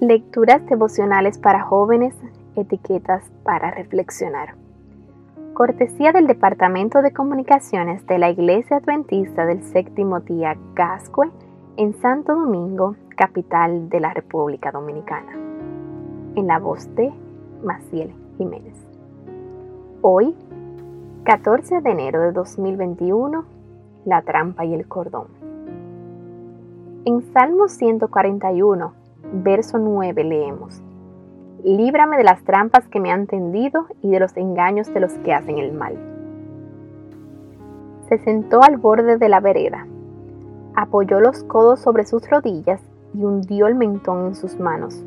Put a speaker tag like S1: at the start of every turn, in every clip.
S1: Lecturas devocionales para jóvenes, etiquetas para reflexionar. Cortesía del Departamento de Comunicaciones de la Iglesia Adventista del Séptimo Día Gascue en Santo Domingo, capital de la República Dominicana. En la voz de Maciel Jiménez. Hoy, 14 de enero de 2021, la trampa y el cordón. En Salmo 141, verso 9 leemos, Líbrame de las trampas que me han tendido y de los engaños de los que hacen el mal. Se sentó al borde de la vereda, apoyó los codos sobre sus rodillas y hundió el mentón en sus manos.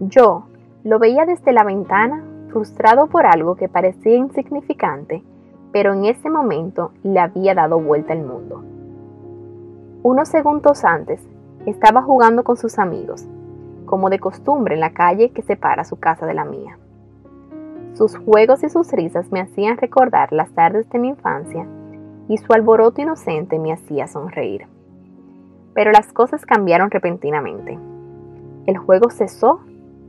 S1: Yo lo veía desde la ventana, frustrado por algo que parecía insignificante, pero en ese momento le había dado vuelta el mundo. Unos segundos antes, estaba jugando con sus amigos, como de costumbre en la calle que separa su casa de la mía. Sus juegos y sus risas me hacían recordar las tardes de mi infancia y su alboroto inocente me hacía sonreír. Pero las cosas cambiaron repentinamente. El juego cesó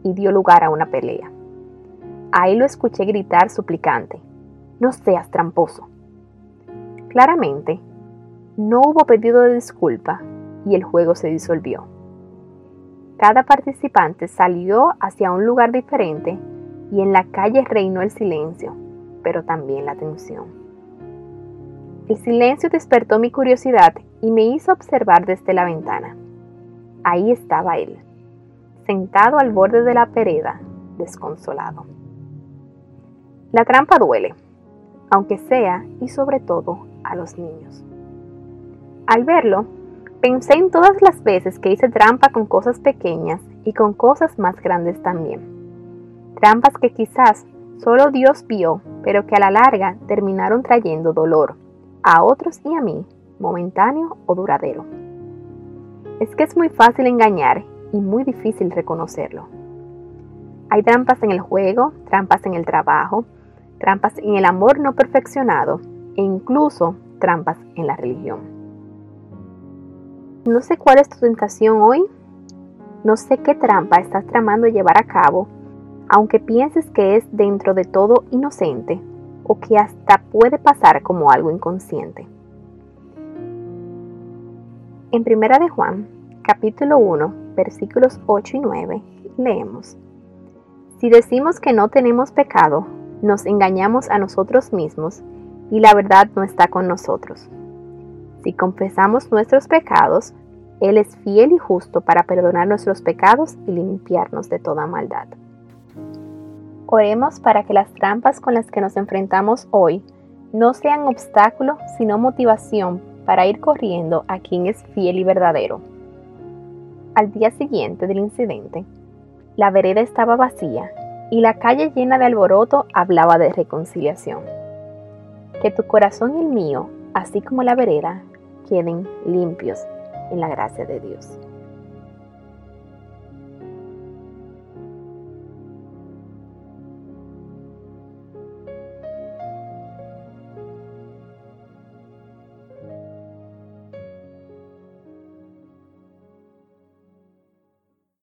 S1: y dio lugar a una pelea. Ahí lo escuché gritar suplicante, no seas tramposo. Claramente, no hubo pedido de disculpa y el juego se disolvió. Cada participante salió hacia un lugar diferente y en la calle reinó el silencio, pero también la tensión. El silencio despertó mi curiosidad y me hizo observar desde la ventana. Ahí estaba él, sentado al borde de la pereda, desconsolado. La trampa duele, aunque sea y sobre todo a los niños. Al verlo, Pensé en todas las veces que hice trampa con cosas pequeñas y con cosas más grandes también. Trampas que quizás solo Dios vio, pero que a la larga terminaron trayendo dolor a otros y a mí, momentáneo o duradero. Es que es muy fácil engañar y muy difícil reconocerlo. Hay trampas en el juego, trampas en el trabajo, trampas en el amor no perfeccionado e incluso trampas en la religión. No sé cuál es tu tentación hoy. No sé qué trampa estás tramando llevar a cabo, aunque pienses que es dentro de todo inocente o que hasta puede pasar como algo inconsciente. En Primera de Juan, capítulo 1, versículos 8 y 9, leemos: Si decimos que no tenemos pecado, nos engañamos a nosotros mismos y la verdad no está con nosotros. Si confesamos nuestros pecados, Él es fiel y justo para perdonar nuestros pecados y limpiarnos de toda maldad. Oremos para que las trampas con las que nos enfrentamos hoy no sean obstáculo, sino motivación para ir corriendo a quien es fiel y verdadero. Al día siguiente del incidente, la vereda estaba vacía y la calle llena de alboroto hablaba de reconciliación. Que tu corazón y el mío, así como la vereda, queden limpios en la gracia de Dios.